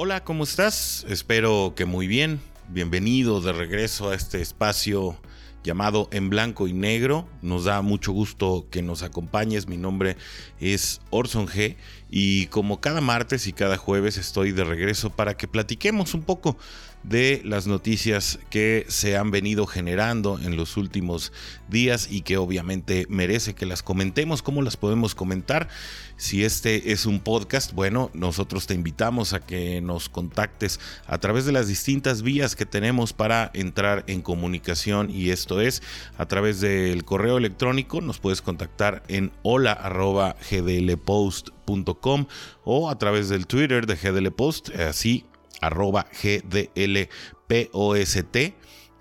Hola, ¿cómo estás? Espero que muy bien. Bienvenido de regreso a este espacio llamado En Blanco y Negro. Nos da mucho gusto que nos acompañes. Mi nombre es Orson G. Y como cada martes y cada jueves estoy de regreso para que platiquemos un poco de las noticias que se han venido generando en los últimos días y que obviamente merece que las comentemos. ¿Cómo las podemos comentar? Si este es un podcast, bueno, nosotros te invitamos a que nos contactes a través de las distintas vías que tenemos para entrar en comunicación y esto es a través del correo electrónico, nos puedes contactar en hola.gdlpost.com o a través del Twitter de GDLPost, así arroba GDLPOST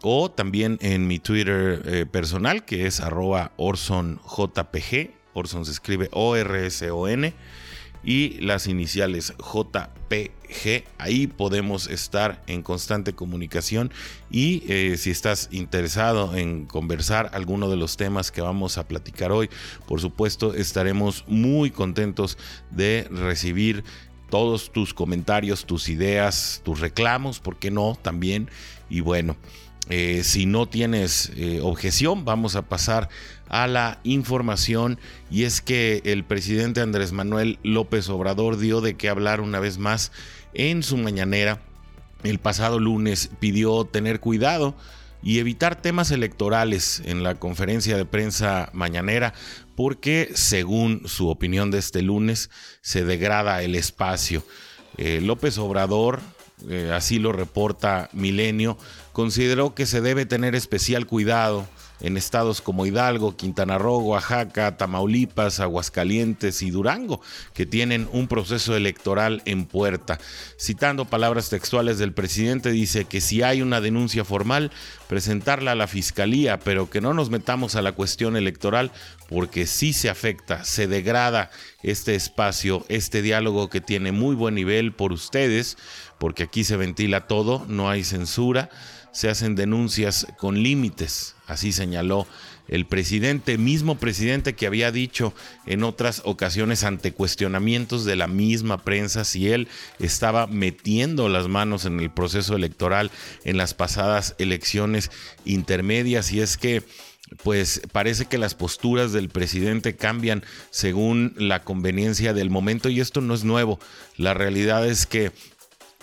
o también en mi Twitter eh, personal que es arroba OrsonJPG. Orson se escribe O-R-S-O-N y las iniciales JPG. Ahí podemos estar en constante comunicación y eh, si estás interesado en conversar alguno de los temas que vamos a platicar hoy, por supuesto estaremos muy contentos de recibir todos tus comentarios, tus ideas, tus reclamos, ¿por qué no? También. Y bueno, eh, si no tienes eh, objeción, vamos a pasar a la información. Y es que el presidente Andrés Manuel López Obrador dio de qué hablar una vez más en su mañanera. El pasado lunes pidió tener cuidado y evitar temas electorales en la conferencia de prensa mañanera porque según su opinión de este lunes se degrada el espacio. Eh, López Obrador, eh, así lo reporta Milenio, consideró que se debe tener especial cuidado en estados como Hidalgo, Quintana Roo, Oaxaca, Tamaulipas, Aguascalientes y Durango, que tienen un proceso electoral en puerta. Citando palabras textuales del presidente, dice que si hay una denuncia formal, presentarla a la fiscalía, pero que no nos metamos a la cuestión electoral porque sí se afecta, se degrada este espacio, este diálogo que tiene muy buen nivel por ustedes, porque aquí se ventila todo, no hay censura se hacen denuncias con límites, así señaló el presidente, mismo presidente que había dicho en otras ocasiones ante cuestionamientos de la misma prensa si él estaba metiendo las manos en el proceso electoral en las pasadas elecciones intermedias y es que pues parece que las posturas del presidente cambian según la conveniencia del momento y esto no es nuevo. La realidad es que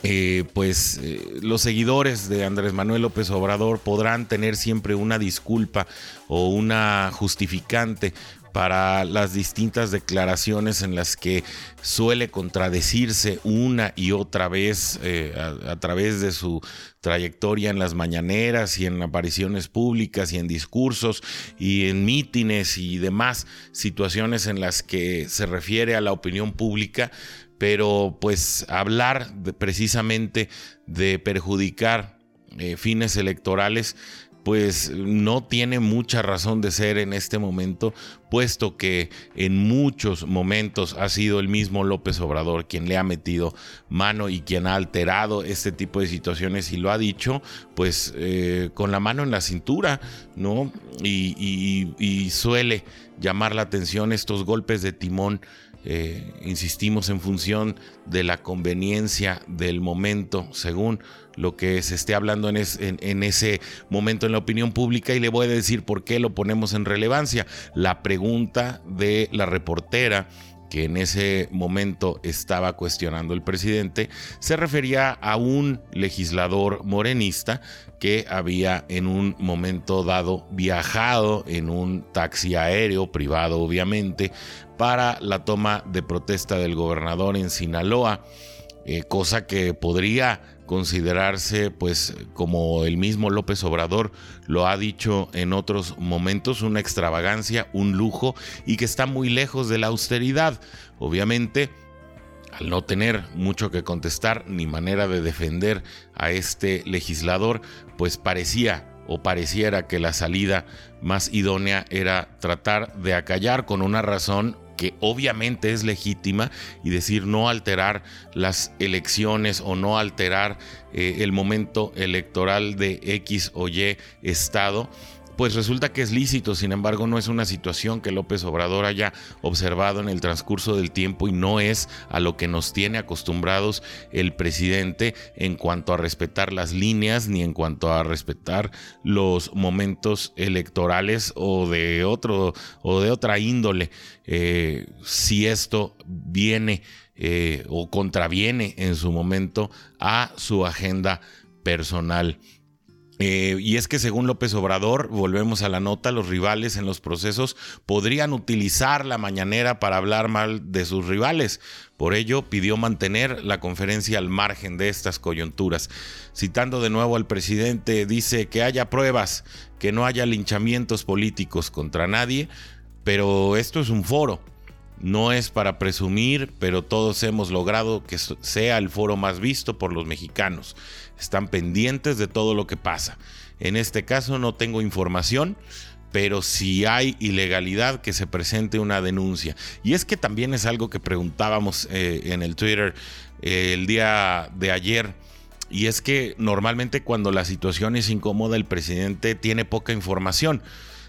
eh, pues eh, los seguidores de Andrés Manuel López Obrador podrán tener siempre una disculpa o una justificante para las distintas declaraciones en las que suele contradecirse una y otra vez eh, a, través de su trayectoria en las mañaneras y en apariciones públicas y en discursos y en mítines y demás situaciones en las que se refiere a la opinión pública pero pues hablar precisamente de perjudicar eh, fines electorales pues no tiene mucha razón de ser en este momento, puesto que en muchos momentos ha sido el mismo López Obrador quien le ha metido mano y quien ha alterado este tipo de situaciones y lo ha dicho, pues eh, con la mano en la cintura, ¿no? y suele llamar la atención estos golpes de timón eh, insistimos en función de la conveniencia del momento, según lo que se esté hablando en, en, ese momento en la opinión pública y le voy a decir por qué lo ponemos en relevancia. La pregunta de la reportera que en ese momento estaba cuestionando el presidente, se refería a un legislador morenista que había en un momento dado viajado en un taxi aéreo privado obviamente para la toma de protesta del gobernador en Sinaloa, eh, cosa que podría considerarse, pues como el mismo López Obrador lo ha dicho en otros momentos, una extravagancia, un lujo y que está muy lejos de la austeridad. Obviamente, al no tener mucho que contestar ni manera de defender a este legislador, pues parecía o pareciera que la salida más idónea era tratar de acallar con una razón que obviamente es legítima y decir no alterar las elecciones o no alterar eh, el momento electoral de X o Y estado pues resulta que es lícito, sin embargo no es una situación que López Obrador haya observado en el transcurso del tiempo y no es a lo que nos tiene acostumbrados el presidente en cuanto a respetar las líneas ni en cuanto a respetar los momentos electorales o de otro o de otra índole. Eh, si esto viene eh, o contraviene en su momento a su agenda personal. Eh, y es que según López Obrador, volvemos a la nota, los rivales en los procesos podrían utilizar la mañanera para hablar mal de sus rivales. Por ello, pidió mantener la conferencia al margen de estas coyunturas. Citando de nuevo al presidente, dice que haya pruebas, que no haya linchamientos políticos contra nadie, pero esto es un foro no es para presumir, pero todos hemos logrado que sea el foro más visto por los mexicanos. Están pendientes de todo lo que pasa. En este caso no tengo información, pero si hay ilegalidad que se presente una denuncia. Y es que también es algo que preguntábamos eh, en el Twitter eh, el día de ayer. Y es que normalmente cuando la situación es incómoda el presidente tiene poca información.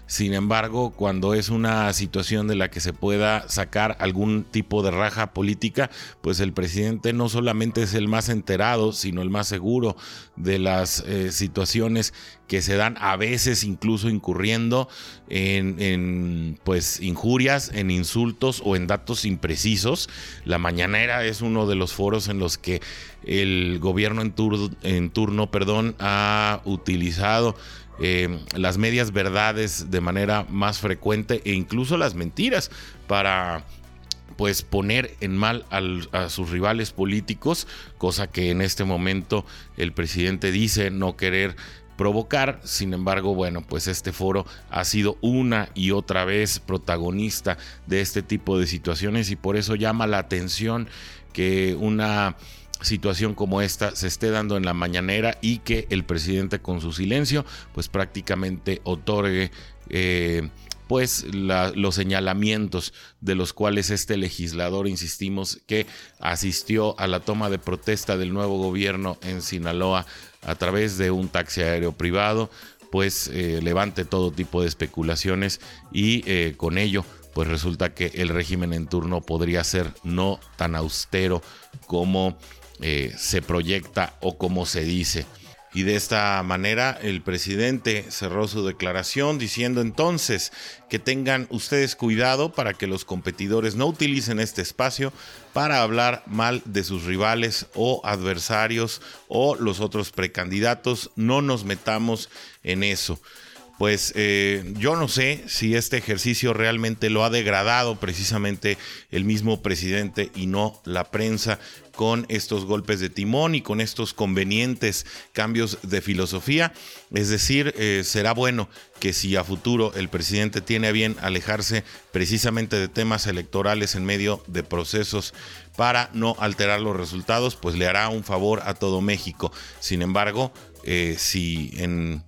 Sin embargo, cuando es una situación de la que se pueda sacar algún tipo de raja política, pues el presidente no solamente es el más enterado, sino el más seguro de las eh, situaciones que se dan a veces incluso incurriendo en, en, pues injurias, en insultos o en datos imprecisos. La mañanera es uno de los foros en los que el gobierno en, en turno perdón, ha utilizado eh, las medias verdades de manera más frecuente e incluso las mentiras para pues poner en mal a sus rivales políticos, cosa que en este momento el presidente dice no querer provocar. Sin embargo, bueno, pues este foro ha sido una y otra vez protagonista de este tipo de situaciones y por eso llama la atención que una situación como esta se esté dando en la mañanera y que el presidente con su silencio pues prácticamente otorgue eh, pues los señalamientos de los cuales este legislador, insistimos, que asistió a la toma de protesta del nuevo gobierno en Sinaloa a través de un taxi aéreo privado, pues eh, levante todo tipo de especulaciones y eh, con ello pues resulta que el régimen en turno podría ser no tan austero como eh, se proyecta o como se dice. Y de esta manera el presidente cerró su declaración diciendo entonces que tengan ustedes cuidado para que los competidores no utilicen este espacio para hablar mal de sus rivales o adversarios o los otros precandidatos. No nos metamos en eso pues eh, yo no sé si este ejercicio realmente lo ha degradado precisamente el mismo presidente y no la prensa con estos golpes de timón y con estos convenientes cambios de filosofía. Es decir, eh, será bueno que si a futuro el presidente tiene a bien alejarse precisamente de temas electorales en medio de procesos para no alterar los resultados, pues le hará un favor a todo México. Sin embargo, eh, si en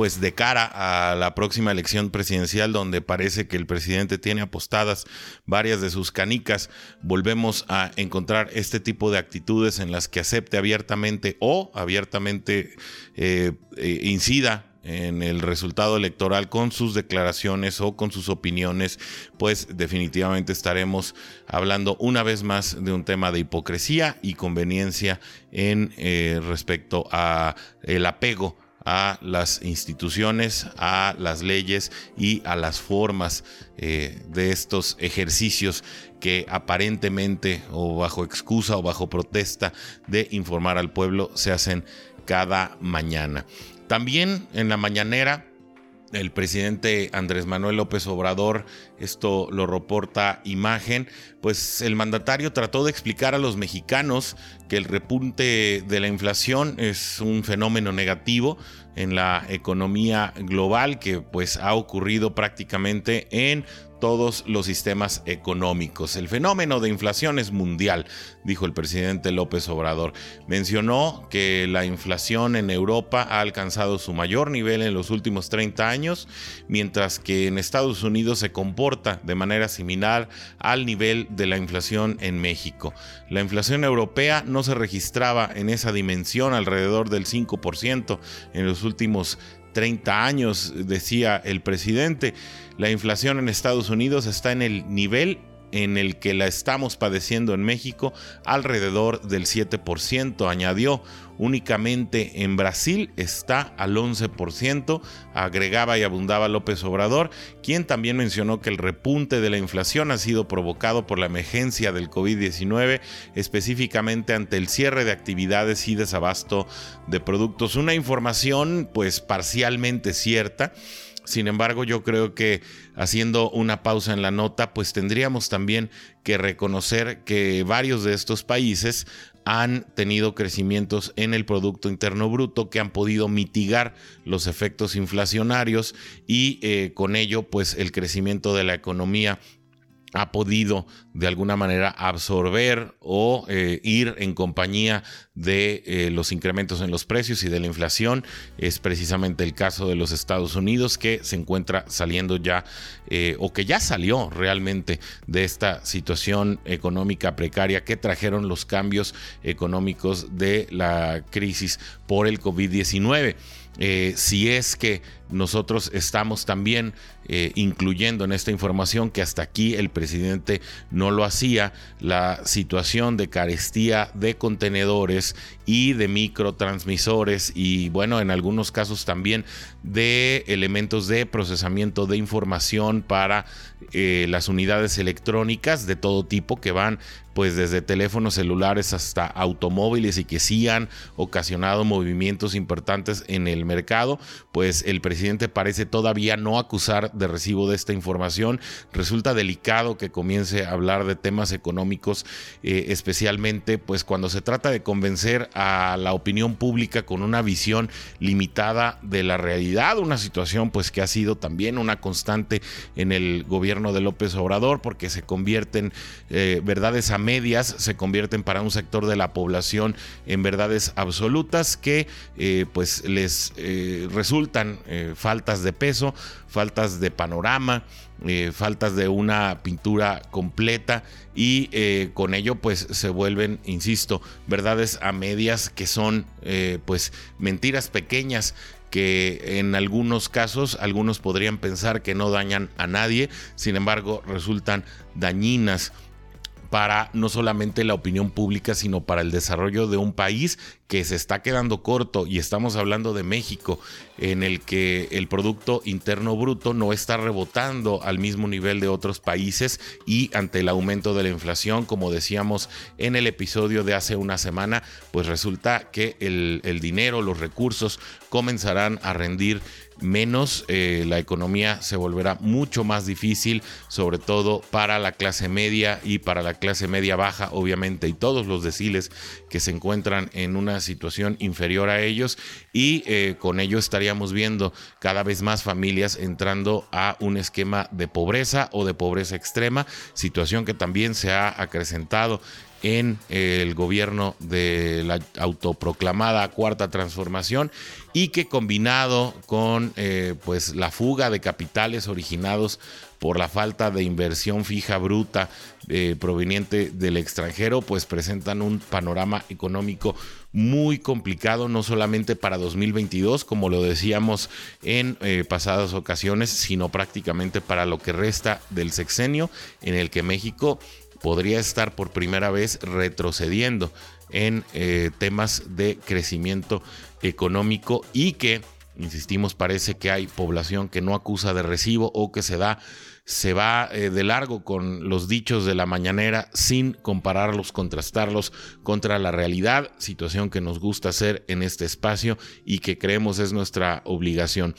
pues de cara a la próxima elección presidencial donde parece que el presidente tiene apostadas varias de sus canicas, volvemos a encontrar este tipo de actitudes en las que acepte abiertamente o abiertamente eh, eh, incida en el resultado electoral con sus declaraciones o con sus opiniones, pues definitivamente estaremos hablando una vez más de un tema de hipocresía y conveniencia en eh, respecto a el apego a las instituciones, a las leyes y a las formas eh, de estos ejercicios que aparentemente o bajo excusa o bajo protesta de informar al pueblo se hacen cada mañana. También en la mañanera el presidente Andrés Manuel López Obrador, esto lo reporta imagen, pues el mandatario trató de explicar a los mexicanos que el repunte de la inflación es un fenómeno negativo en la economía global que pues ha ocurrido prácticamente en todos los sistemas económicos. El fenómeno de inflación es mundial, dijo el presidente López Obrador. Mencionó que la inflación en Europa ha alcanzado su mayor nivel en los últimos 30 años, mientras que en Estados Unidos se comporta de manera similar al nivel de la inflación en México. La inflación europea no se registraba en esa dimensión alrededor del 5% en los últimos 30 años, decía el presidente. La inflación en Estados Unidos está en el nivel en el que la estamos padeciendo en México alrededor del 7%, añadió. Únicamente en Brasil está al 11%, agregaba y abundaba López Obrador, quien también mencionó que el repunte de la inflación ha sido provocado por la emergencia del COVID-19, específicamente ante el cierre de actividades y desabasto de productos. Una información pues parcialmente cierta sin embargo, yo creo que haciendo una pausa en la nota, pues tendríamos también que reconocer que varios de estos países han tenido crecimientos en el Producto Interno Bruto que han podido mitigar los efectos inflacionarios y eh, con ello pues el crecimiento de la economía ha podido de alguna manera absorber o eh, ir en compañía de eh, los incrementos en los precios y de la inflación. Es precisamente el caso de los Estados Unidos que se encuentra saliendo ya eh, o que ya salió realmente de esta situación económica precaria que trajeron los cambios económicos de la crisis por el COVID-19. si es que nosotros estamos también eh, incluyendo en esta información que hasta aquí el presidente no lo hacía, la situación de carestía de contenedores y de microtransmisores y bueno, en algunos casos también de elementos de procesamiento de información para eh, las unidades electrónicas de todo tipo que van pues desde teléfonos celulares hasta automóviles y que sí han ocasionado movimientos importantes en el mercado, pues el presidente parece todavía no acusar de recibo de esta información. Resulta delicado que comience a hablar de temas económicos, eh, especialmente pues cuando se trata de convencer a la opinión pública con una visión limitada de la realidad, una situación pues que ha sido también una constante en el gobierno de López Obrador porque se convierten eh, verdades a medias, se convierten para un sector de la población en verdades absolutas que eh, pues les resultan faltas de peso, faltas de panorama, eh, faltas de una pintura completa y eh, con ello pues se vuelven, insisto, verdades a medias que son eh, pues mentiras pequeñas que en algunos casos algunos podrían pensar que no dañan a nadie, sin embargo resultan dañinas para no solamente la opinión pública, sino para el desarrollo de un país que se está quedando corto. Y estamos hablando de México, en el que el Producto Interno Bruto no está rebotando al mismo nivel de otros países y ante el aumento de la inflación, como decíamos en el episodio de hace una semana, pues resulta que el, el dinero, los recursos comenzarán a rendir menos, eh, la economía se volverá mucho más difícil, sobre todo para la clase media y para la clase media baja, obviamente, y todos los deciles que se encuentran en una situación inferior a ellos. Y eh, con ello estaríamos viendo cada vez más familias entrando a un esquema de pobreza o de pobreza extrema, situación que también se ha acrecentado en el gobierno de la autoproclamada cuarta transformación y que combinado con eh, pues la fuga de capitales originados por la falta de inversión fija bruta eh, proveniente del extranjero, pues presentan un panorama económico muy complicado, no solamente para 2022, como lo decíamos en eh, pasadas ocasiones, sino prácticamente para lo que resta del sexenio en el que México podría estar por primera vez retrocediendo en eh, temas de crecimiento económico y que, insistimos, parece que hay población que no acusa de recibo o que se da se va eh, de largo con los dichos de la mañanera sin compararlos, contrastarlos contra la realidad, situación que nos gusta hacer en este espacio y que creemos es nuestra obligación.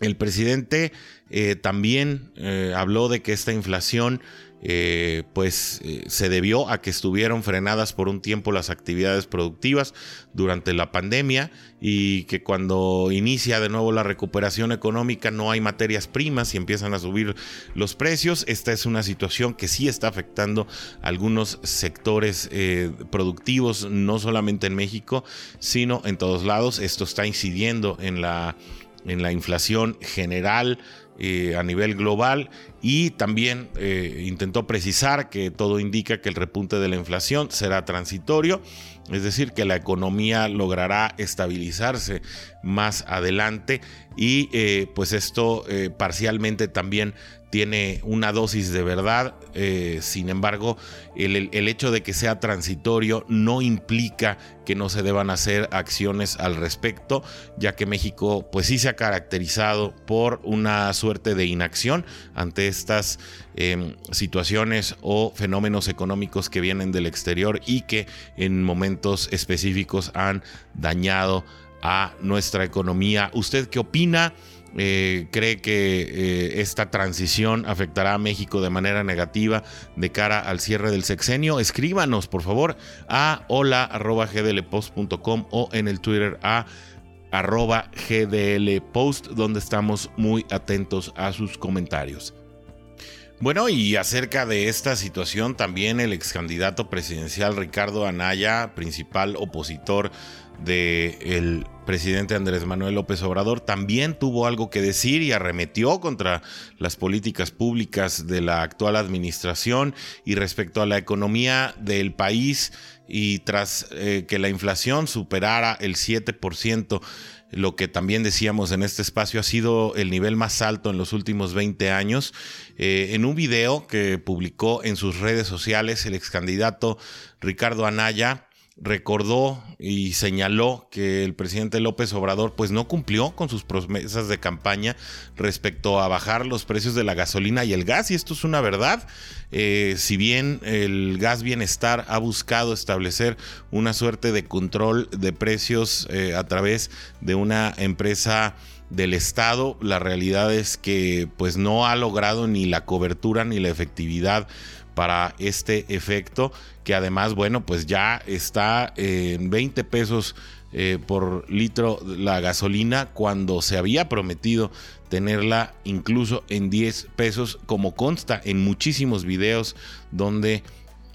El presidente eh, también habló de que esta inflación eh, pues eh, se debió a que estuvieron frenadas por un tiempo las actividades productivas durante la pandemia y que cuando inicia de nuevo la recuperación económica no hay materias primas y empiezan a subir los precios. Esta es una situación que sí está afectando algunos sectores eh, productivos, no solamente en México, sino en todos lados. Esto está incidiendo en la, en la inflación general a nivel global y también intentó precisar que todo indica que el repunte de la inflación será transitorio es decir, que la economía logrará estabilizarse más adelante y eh, pues esto eh, parcialmente también tiene una dosis de verdad. Eh, sin embargo, el, hecho de que sea transitorio no implica que no se deban hacer acciones al respecto, ya que México pues sí se ha caracterizado por una suerte de inacción ante estas em, situaciones o fenómenos económicos que vienen del exterior y que en momentos específicos han dañado a nuestra economía. ¿Usted qué opina? Eh, cree que eh, esta transición afectará a México de manera negativa de cara al cierre del sexenio, escríbanos por favor a hola.gdlpost.com o en el Twitter a arroba gdlpost donde estamos muy atentos a sus comentarios. Bueno, y acerca de esta situación también el ex candidato presidencial Ricardo Anaya, principal opositor del presidente Andrés Manuel López Obrador también tuvo algo que decir y arremetió contra las políticas públicas de la actual administración y respecto a la economía del país y tras eh, que la inflación superara el 7%, lo que también decíamos en este espacio ha sido el nivel más alto en los últimos 20 años. Eh, en un video que publicó en sus redes sociales el ex candidato Ricardo Anaya, recordó y señaló que el presidente López Obrador pues no cumplió con sus promesas de campaña respecto a bajar los precios de la gasolina y el gas y esto es una verdad. Eh, si bien el gas bienestar ha buscado establecer una suerte de control de precios eh, a través de una empresa del Estado, la realidad es que pues no ha logrado ni la cobertura ni la efectividad para este efecto, que además, bueno, pues ya está en 20 pesos eh, por litro la gasolina cuando se había prometido tenerla incluso en 10 pesos, como consta en muchísimos videos donde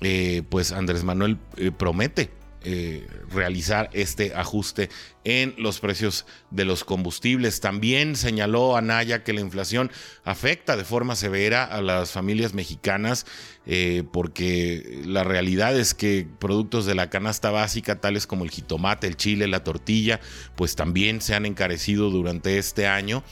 eh, pues Andrés Manuel eh, promete eh, realizar este ajuste en los precios de los combustibles. También señaló Anaya que la inflación afecta de forma severa a las familias mexicanas eh, porque la realidad es que productos de la canasta básica tales como el jitomate, el chile, la tortilla, pues también se han encarecido durante este año.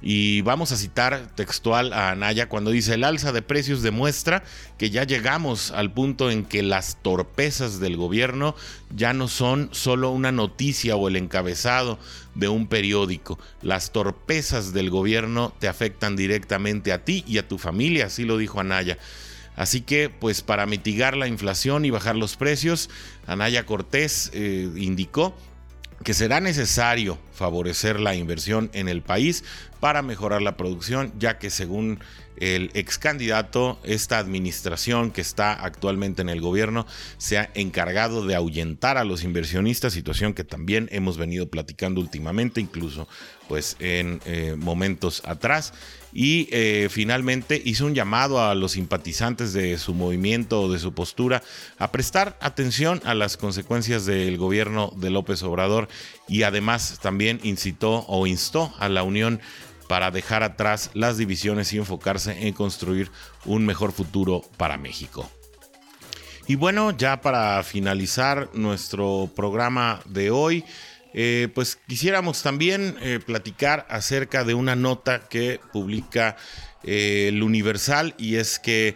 Y vamos a citar textual a Anaya cuando dice, el alza de precios demuestra que ya llegamos al punto en que las torpezas del gobierno ya no son solo una noticia o el encabezado de un periódico. Las torpezas del gobierno te afectan directamente a ti y a tu familia, así lo dijo Anaya. Así que, pues para mitigar la inflación y bajar los precios, Anaya Cortés eh, indicó que será necesario favorecer la inversión en el país para mejorar la producción, ya que según el ex candidato, esta administración que está actualmente en el gobierno se ha encargado de ahuyentar a los inversionistas, situación que también hemos venido platicando últimamente, incluso pues en eh, momentos atrás. Y eh, finalmente hizo un llamado a los simpatizantes de su movimiento o de su postura a prestar atención a las consecuencias del gobierno de López Obrador y además también incitó o instó a la Unión para dejar atrás las divisiones y enfocarse en construir un mejor futuro para México. Y bueno, ya para finalizar nuestro programa de hoy, eh, pues quisiéramos también eh, platicar acerca de una nota que publica eh, el Universal y es que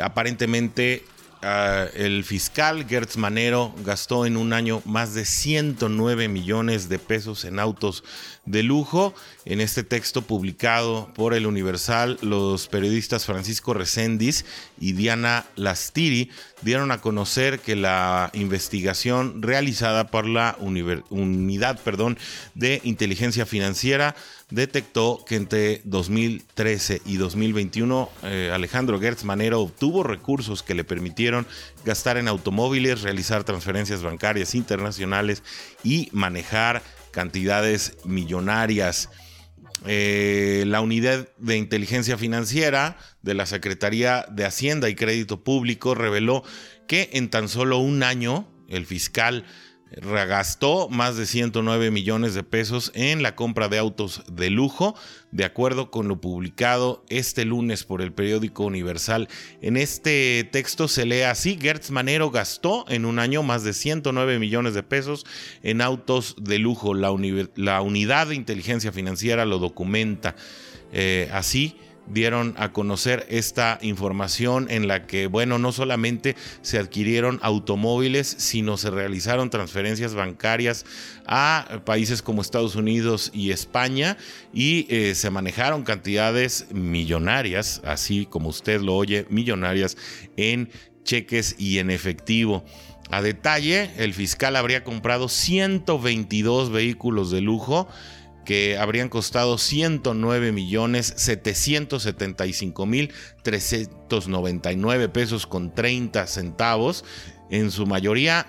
aparentemente ah, el fiscal Gertz Manero gastó en un año más de 109 millones de pesos en autos de lujo. En este texto publicado por el Universal, los periodistas Francisco Recendis y Diana Lastiri dieron a conocer que la investigación realizada por la Unidad perdón, de Inteligencia Financiera detectó que entre 2013 y 2021 eh, Alejandro Gertz Manero obtuvo recursos que le permitieron gastar en automóviles, realizar transferencias bancarias internacionales y manejar cantidades millonarias. Eh, la unidad de inteligencia financiera de la Secretaría de Hacienda y Crédito Público reveló que en tan solo un año el fiscal gastó más de 109 millones de pesos en la compra de autos de lujo, de acuerdo con lo publicado este lunes por el periódico Universal. En este texto se lee así, Gertz Manero gastó en un año más de 109 millones de pesos en autos de lujo. La, unidad de inteligencia financiera lo documenta eh, así dieron a conocer esta información en la que, bueno, no solamente se adquirieron automóviles, sino se realizaron transferencias bancarias a países como Estados Unidos y España y eh, se manejaron cantidades millonarias, así como usted lo oye, millonarias en cheques y en efectivo. A detalle, el fiscal habría comprado 122 vehículos de lujo que habrían costado 109 millones 775 mil 399 pesos con 30 centavos, en su mayoría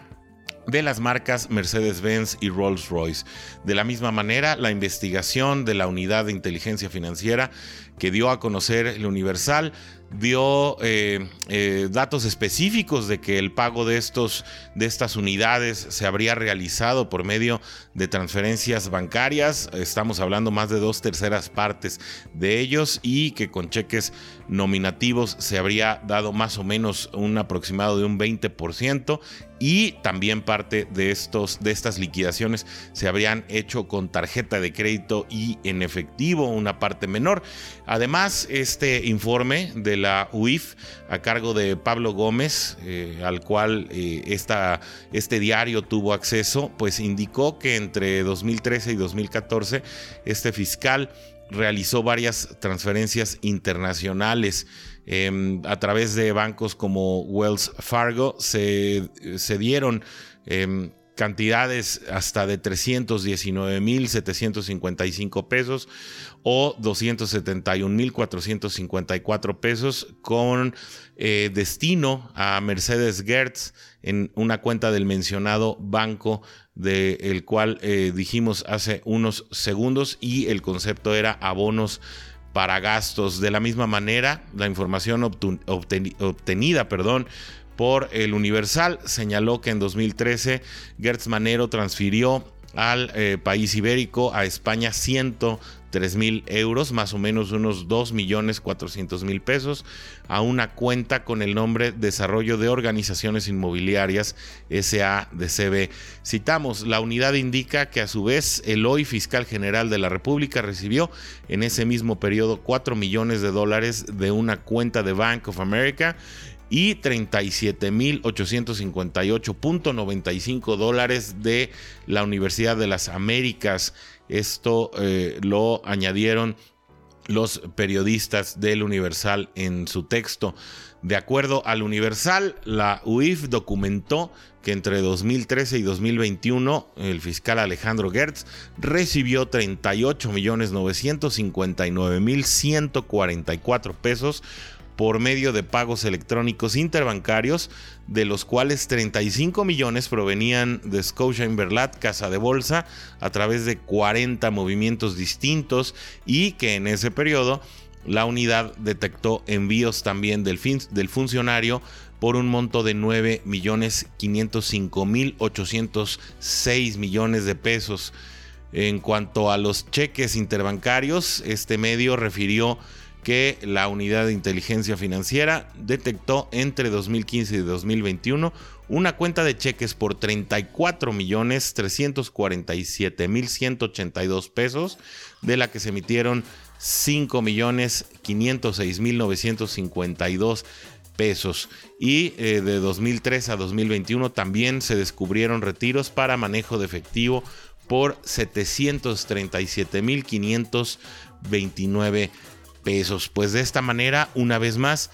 de las marcas Mercedes-Benz y Rolls-Royce. De la misma manera, la investigación de la unidad de inteligencia financiera que dio a conocer el Universal dio eh, eh, datos específicos de que el pago de, estos, de estas unidades se habría realizado por medio de transferencias bancarias. Estamos hablando más de dos terceras partes de ellos y que con cheques nominativos se habría dado más o menos un aproximado de un 20% y también parte de, estos, de estas liquidaciones se habrían hecho con tarjeta de crédito y en efectivo, una parte menor. Además, este informe de la UIF a cargo de Pablo Gómez, eh, al cual eh, este diario tuvo acceso, pues indicó que entre 2013 y 2014 este fiscal realizó varias transferencias internacionales. Em, a través de bancos como Wells Fargo se, se dieron em, cantidades hasta de 319.755 pesos o 271.454 pesos con eh, destino a Mercedes Gertz en una cuenta del mencionado banco del cual eh, dijimos hace unos segundos y el concepto era abonos para gastos. De la misma manera, la información obtenida, perdón, por el Universal señaló que en 2013 Gertz Manero transfirió al eh, país ibérico, a España, 103 mil euros, más o menos unos 2 millones 400 mil pesos, a una cuenta con el nombre Desarrollo de Organizaciones Inmobiliarias SADCB. Citamos, la unidad indica que a su vez el hoy fiscal general de la República recibió en ese mismo periodo 4 millones de dólares de una cuenta de Bank of America y 37.858.95 dólares de la Universidad de las Américas. Esto eh, lo añadieron los periodistas del Universal en su texto. De acuerdo al Universal, la UIF documentó que entre 2013 y 2021 el fiscal Alejandro Gertz recibió 38.959.144 pesos por medio de pagos electrónicos interbancarios, de los cuales 35 millones provenían de Scotia Inverlat, Casa de Bolsa, a través de 40 movimientos distintos y que en ese periodo la unidad detectó envíos también del, del funcionario por un monto de 9 millones 505 mil 806 millones de pesos. En cuanto a los cheques interbancarios, este medio refirió que la unidad de inteligencia financiera detectó entre 2015 y 2021 una cuenta de cheques por 34 millones 347 mil 182 pesos, de la que se emitieron 5 millones 506 mil 952 pesos. Y eh, de 2003 a 2021 también se descubrieron retiros para manejo de efectivo por 737 mil 529 pesos. Pues de esta manera, una vez más,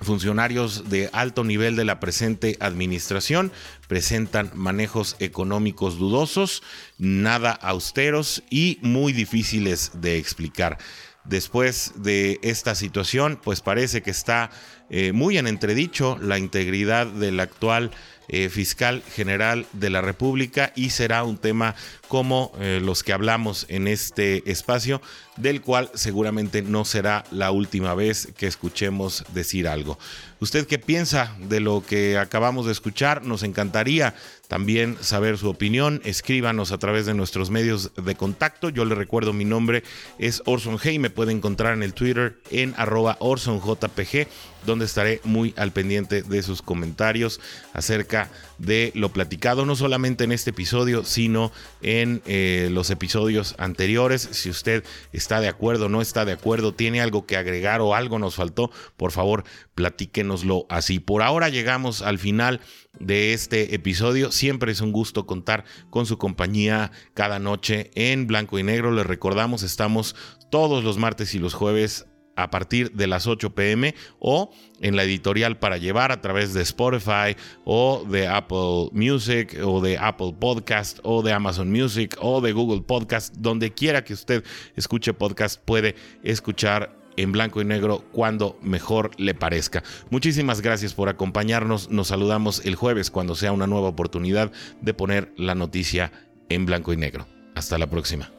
funcionarios de alto nivel de la presente administración presentan manejos económicos dudosos, nada austeros y muy difíciles de explicar. Después de esta situación, pues parece que está eh, muy en entredicho la integridad del actual eh, fiscal general de la República y será un tema como eh, los que hablamos en este espacio, del cual seguramente no será la última vez que escuchemos decir algo. ¿Usted qué piensa de lo que acabamos de escuchar? Nos encantaría también saber su opinión. Escríbanos a través de nuestros medios de contacto. Yo le recuerdo mi nombre es Orson G me puede encontrar en el Twitter en arroba OrsonJPG, donde estaré muy al pendiente de sus comentarios acerca de lo platicado, no solamente en este episodio, sino en eh, los episodios anteriores. Si usted está de acuerdo, no está de acuerdo, tiene algo que agregar o algo nos faltó, por favor, platíquenoslo así. Por ahora llegamos al final de este episodio. Siempre es un gusto contar con su compañía cada noche en blanco y negro. Les recordamos, estamos todos los martes y los jueves a partir de las 8 pm o en la editorial para llevar a través de Spotify o de Apple Music o de Apple Podcast o de Amazon Music o de Google Podcast, donde quiera que usted escuche podcast puede escuchar en blanco y negro cuando mejor le parezca. Muchísimas gracias por acompañarnos. Nos saludamos el jueves cuando sea una nueva oportunidad de poner la noticia en blanco y negro. Hasta la próxima.